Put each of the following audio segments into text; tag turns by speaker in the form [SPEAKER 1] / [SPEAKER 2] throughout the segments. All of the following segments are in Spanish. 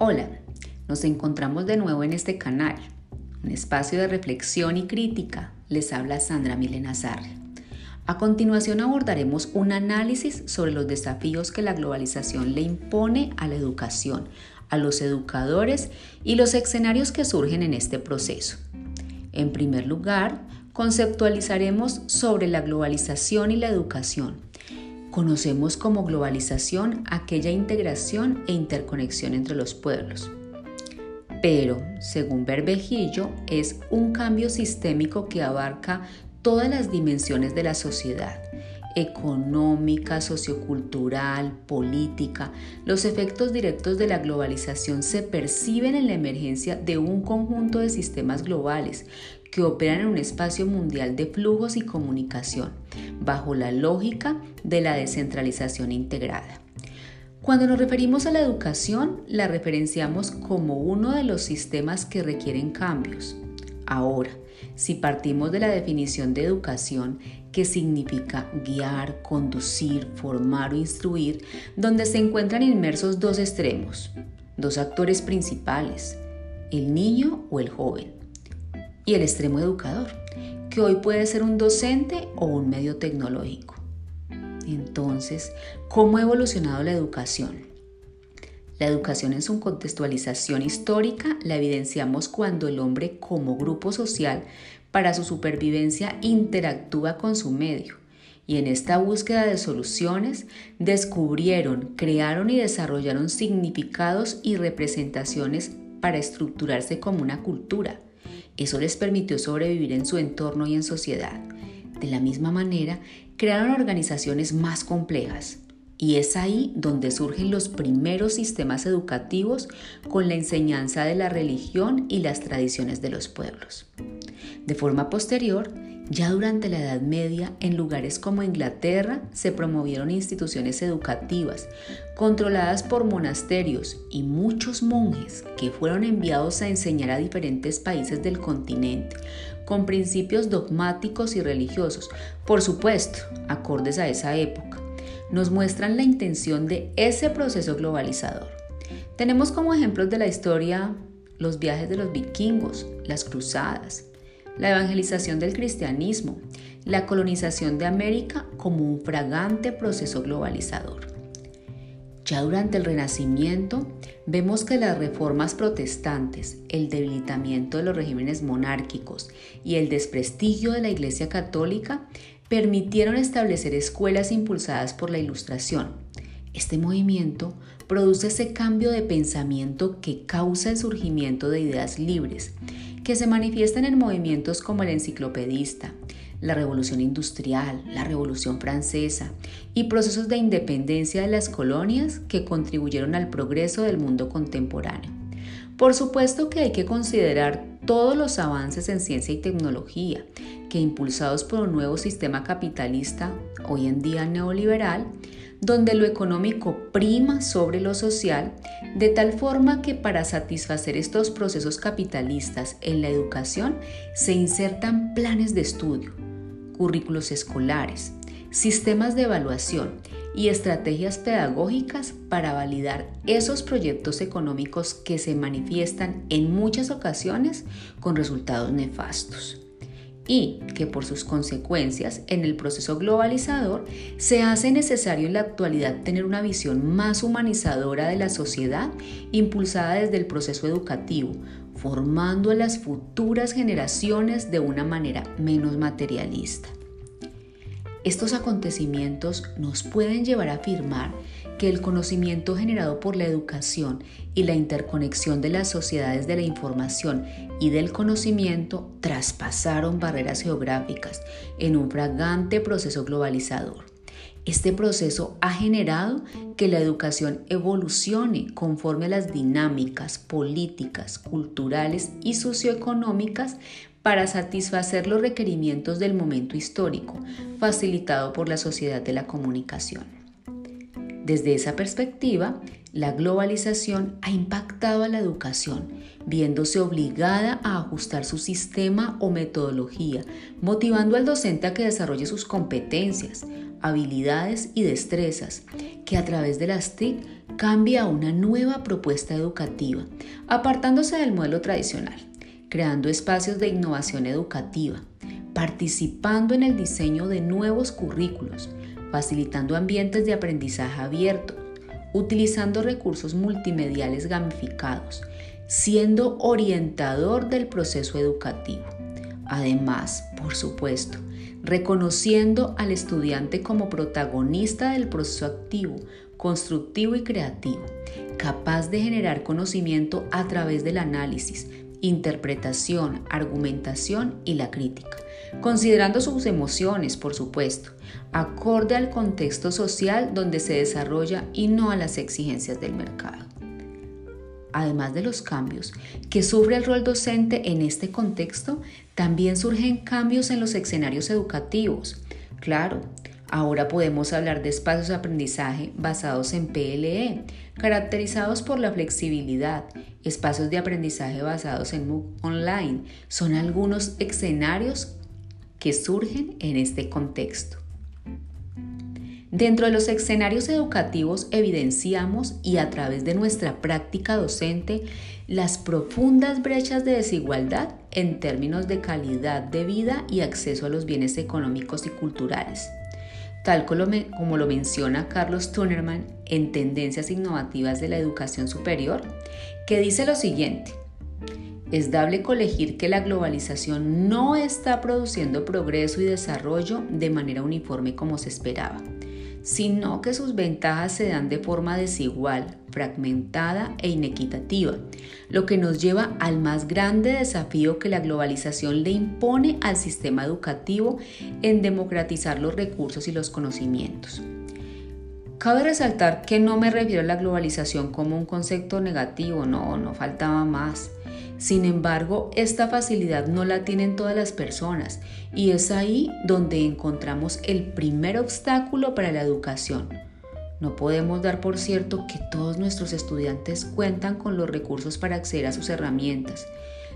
[SPEAKER 1] Hola, nos encontramos de nuevo en este canal, un espacio de reflexión y crítica. Les habla Sandra Milena Sarri. A continuación abordaremos un análisis sobre los desafíos que la globalización le impone a la educación, a los educadores y los escenarios que surgen en este proceso. En primer lugar, conceptualizaremos sobre la globalización y la educación Conocemos como globalización aquella integración e interconexión entre los pueblos. Pero, según Berbejillo, es un cambio sistémico que abarca todas las dimensiones de la sociedad, económica, sociocultural, política, los efectos directos de la globalización se perciben en la emergencia de un conjunto de sistemas globales que operan en un espacio mundial de flujos y comunicación, bajo la lógica de la descentralización integrada. Cuando nos referimos a la educación, la referenciamos como uno de los sistemas que requieren cambios. Ahora, si partimos de la definición de educación, que significa guiar, conducir, formar o instruir, donde se encuentran inmersos dos extremos, dos actores principales, el niño o el joven y el extremo educador, que hoy puede ser un docente o un medio tecnológico. Entonces, ¿cómo ha evolucionado la educación? La educación en su contextualización histórica la evidenciamos cuando el hombre como grupo social para su supervivencia interactúa con su medio y en esta búsqueda de soluciones descubrieron, crearon y desarrollaron significados y representaciones para estructurarse como una cultura eso les permitió sobrevivir en su entorno y en sociedad. De la misma manera, crearon organizaciones más complejas. Y es ahí donde surgen los primeros sistemas educativos con la enseñanza de la religión y las tradiciones de los pueblos. De forma posterior, ya durante la Edad Media, en lugares como Inglaterra, se promovieron instituciones educativas controladas por monasterios y muchos monjes que fueron enviados a enseñar a diferentes países del continente con principios dogmáticos y religiosos, por supuesto, acordes a esa época. Nos muestran la intención de ese proceso globalizador. Tenemos como ejemplos de la historia los viajes de los vikingos, las cruzadas, la evangelización del cristianismo, la colonización de América como un fragante proceso globalizador. Ya durante el Renacimiento vemos que las reformas protestantes, el debilitamiento de los regímenes monárquicos y el desprestigio de la Iglesia Católica permitieron establecer escuelas impulsadas por la Ilustración. Este movimiento produce ese cambio de pensamiento que causa el surgimiento de ideas libres que se manifiestan en movimientos como el enciclopedista, la revolución industrial, la revolución francesa y procesos de independencia de las colonias que contribuyeron al progreso del mundo contemporáneo. Por supuesto que hay que considerar todos los avances en ciencia y tecnología que impulsados por un nuevo sistema capitalista, hoy en día neoliberal, donde lo económico prima sobre lo social, de tal forma que para satisfacer estos procesos capitalistas en la educación se insertan planes de estudio, currículos escolares, sistemas de evaluación y estrategias pedagógicas para validar esos proyectos económicos que se manifiestan en muchas ocasiones con resultados nefastos y que por sus consecuencias en el proceso globalizador se hace necesario en la actualidad tener una visión más humanizadora de la sociedad impulsada desde el proceso educativo, formando a las futuras generaciones de una manera menos materialista. Estos acontecimientos nos pueden llevar a afirmar que el conocimiento generado por la educación y la interconexión de las sociedades de la información y del conocimiento traspasaron barreras geográficas en un fragante proceso globalizador. Este proceso ha generado que la educación evolucione conforme a las dinámicas políticas, culturales y socioeconómicas para satisfacer los requerimientos del momento histórico, facilitado por la sociedad de la comunicación. Desde esa perspectiva, la globalización ha impactado a la educación, viéndose obligada a ajustar su sistema o metodología, motivando al docente a que desarrolle sus competencias, habilidades y destrezas, que a través de las TIC cambia una nueva propuesta educativa, apartándose del modelo tradicional, creando espacios de innovación educativa, participando en el diseño de nuevos currículos, facilitando ambientes de aprendizaje abierto, utilizando recursos multimediales gamificados, siendo orientador del proceso educativo. Además, por supuesto, reconociendo al estudiante como protagonista del proceso activo, constructivo y creativo, capaz de generar conocimiento a través del análisis, interpretación, argumentación y la crítica, considerando sus emociones, por supuesto, acorde al contexto social donde se desarrolla y no a las exigencias del mercado. Además de los cambios que sufre el rol docente en este contexto, también surgen cambios en los escenarios educativos. Claro, ahora podemos hablar de espacios de aprendizaje basados en PLE, caracterizados por la flexibilidad, espacios de aprendizaje basados en MOOC online. Son algunos escenarios que surgen en este contexto. Dentro de los escenarios educativos evidenciamos y a través de nuestra práctica docente las profundas brechas de desigualdad en términos de calidad de vida y acceso a los bienes económicos y culturales. Tal como lo menciona Carlos Tunerman en Tendencias Innovativas de la Educación Superior, que dice lo siguiente, es dable colegir que la globalización no está produciendo progreso y desarrollo de manera uniforme como se esperaba sino que sus ventajas se dan de forma desigual, fragmentada e inequitativa, lo que nos lleva al más grande desafío que la globalización le impone al sistema educativo en democratizar los recursos y los conocimientos. Cabe resaltar que no me refiero a la globalización como un concepto negativo, no, no faltaba más. Sin embargo, esta facilidad no la tienen todas las personas y es ahí donde encontramos el primer obstáculo para la educación. No podemos dar por cierto que todos nuestros estudiantes cuentan con los recursos para acceder a sus herramientas.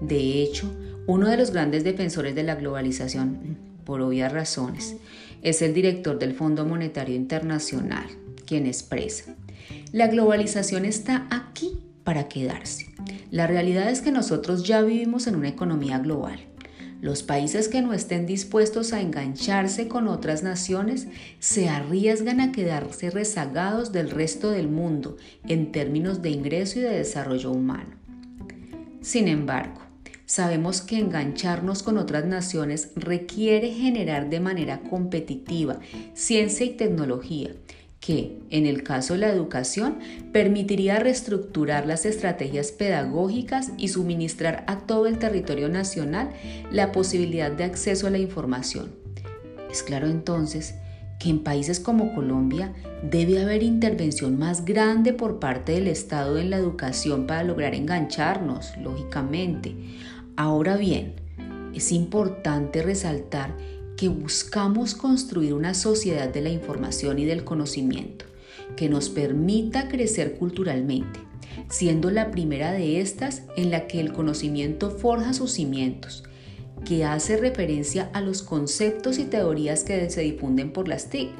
[SPEAKER 1] De hecho, uno de los grandes defensores de la globalización, por obvias razones, es el director del Fondo Monetario Internacional, quien expresa, la globalización está aquí para quedarse. La realidad es que nosotros ya vivimos en una economía global. Los países que no estén dispuestos a engancharse con otras naciones se arriesgan a quedarse rezagados del resto del mundo en términos de ingreso y de desarrollo humano. Sin embargo, sabemos que engancharnos con otras naciones requiere generar de manera competitiva ciencia y tecnología que, en el caso de la educación, permitiría reestructurar las estrategias pedagógicas y suministrar a todo el territorio nacional la posibilidad de acceso a la información. Es claro entonces que en países como Colombia debe haber intervención más grande por parte del Estado en la educación para lograr engancharnos, lógicamente. Ahora bien, es importante resaltar que buscamos construir una sociedad de la información y del conocimiento que nos permita crecer culturalmente, siendo la primera de estas en la que el conocimiento forja sus cimientos, que hace referencia a los conceptos y teorías que se difunden por las TIC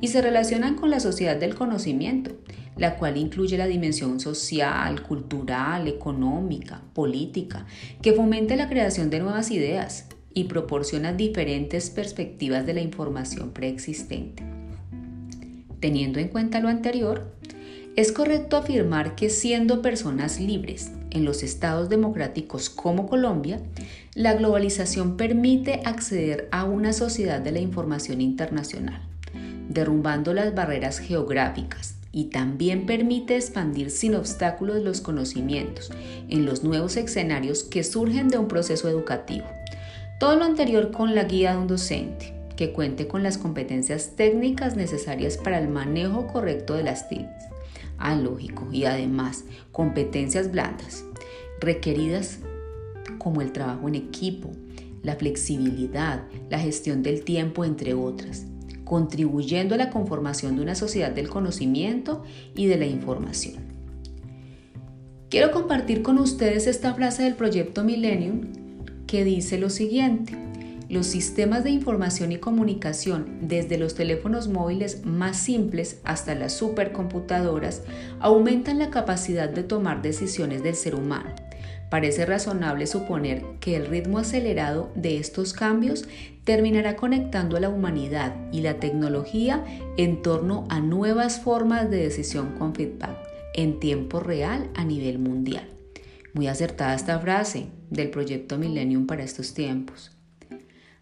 [SPEAKER 1] y se relacionan con la sociedad del conocimiento, la cual incluye la dimensión social, cultural, económica, política, que fomente la creación de nuevas ideas, y proporciona diferentes perspectivas de la información preexistente. Teniendo en cuenta lo anterior, es correcto afirmar que siendo personas libres en los estados democráticos como Colombia, la globalización permite acceder a una sociedad de la información internacional, derrumbando las barreras geográficas y también permite expandir sin obstáculos los conocimientos en los nuevos escenarios que surgen de un proceso educativo todo lo anterior con la guía de un docente, que cuente con las competencias técnicas necesarias para el manejo correcto de las TICs. Ah, lógico, y además competencias blandas, requeridas como el trabajo en equipo, la flexibilidad, la gestión del tiempo, entre otras, contribuyendo a la conformación de una sociedad del conocimiento y de la información. Quiero compartir con ustedes esta frase del proyecto Millennium que dice lo siguiente, los sistemas de información y comunicación, desde los teléfonos móviles más simples hasta las supercomputadoras, aumentan la capacidad de tomar decisiones del ser humano. Parece razonable suponer que el ritmo acelerado de estos cambios terminará conectando a la humanidad y la tecnología en torno a nuevas formas de decisión con feedback en tiempo real a nivel mundial. Muy acertada esta frase del proyecto Millennium para estos tiempos.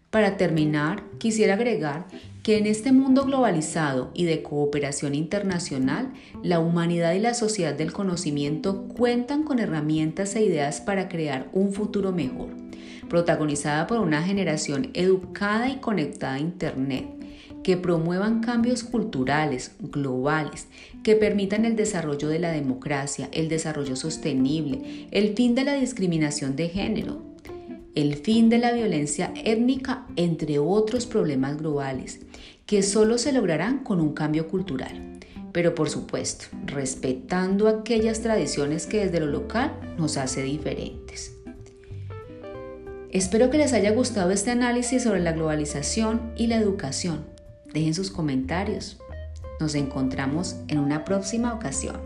[SPEAKER 1] Para terminar, quisiera agregar que en este mundo globalizado y de cooperación internacional, la humanidad y la sociedad del conocimiento cuentan con herramientas e ideas para crear un futuro mejor, protagonizada por una generación educada y conectada a Internet, que promuevan cambios culturales, globales, que permitan el desarrollo de la democracia, el desarrollo sostenible, el fin de la discriminación de género, el fin de la violencia étnica, entre otros problemas globales, que solo se lograrán con un cambio cultural. Pero por supuesto, respetando aquellas tradiciones que desde lo local nos hace diferentes. Espero que les haya gustado este análisis sobre la globalización y la educación. Dejen sus comentarios. Nos encontramos en una próxima ocasión.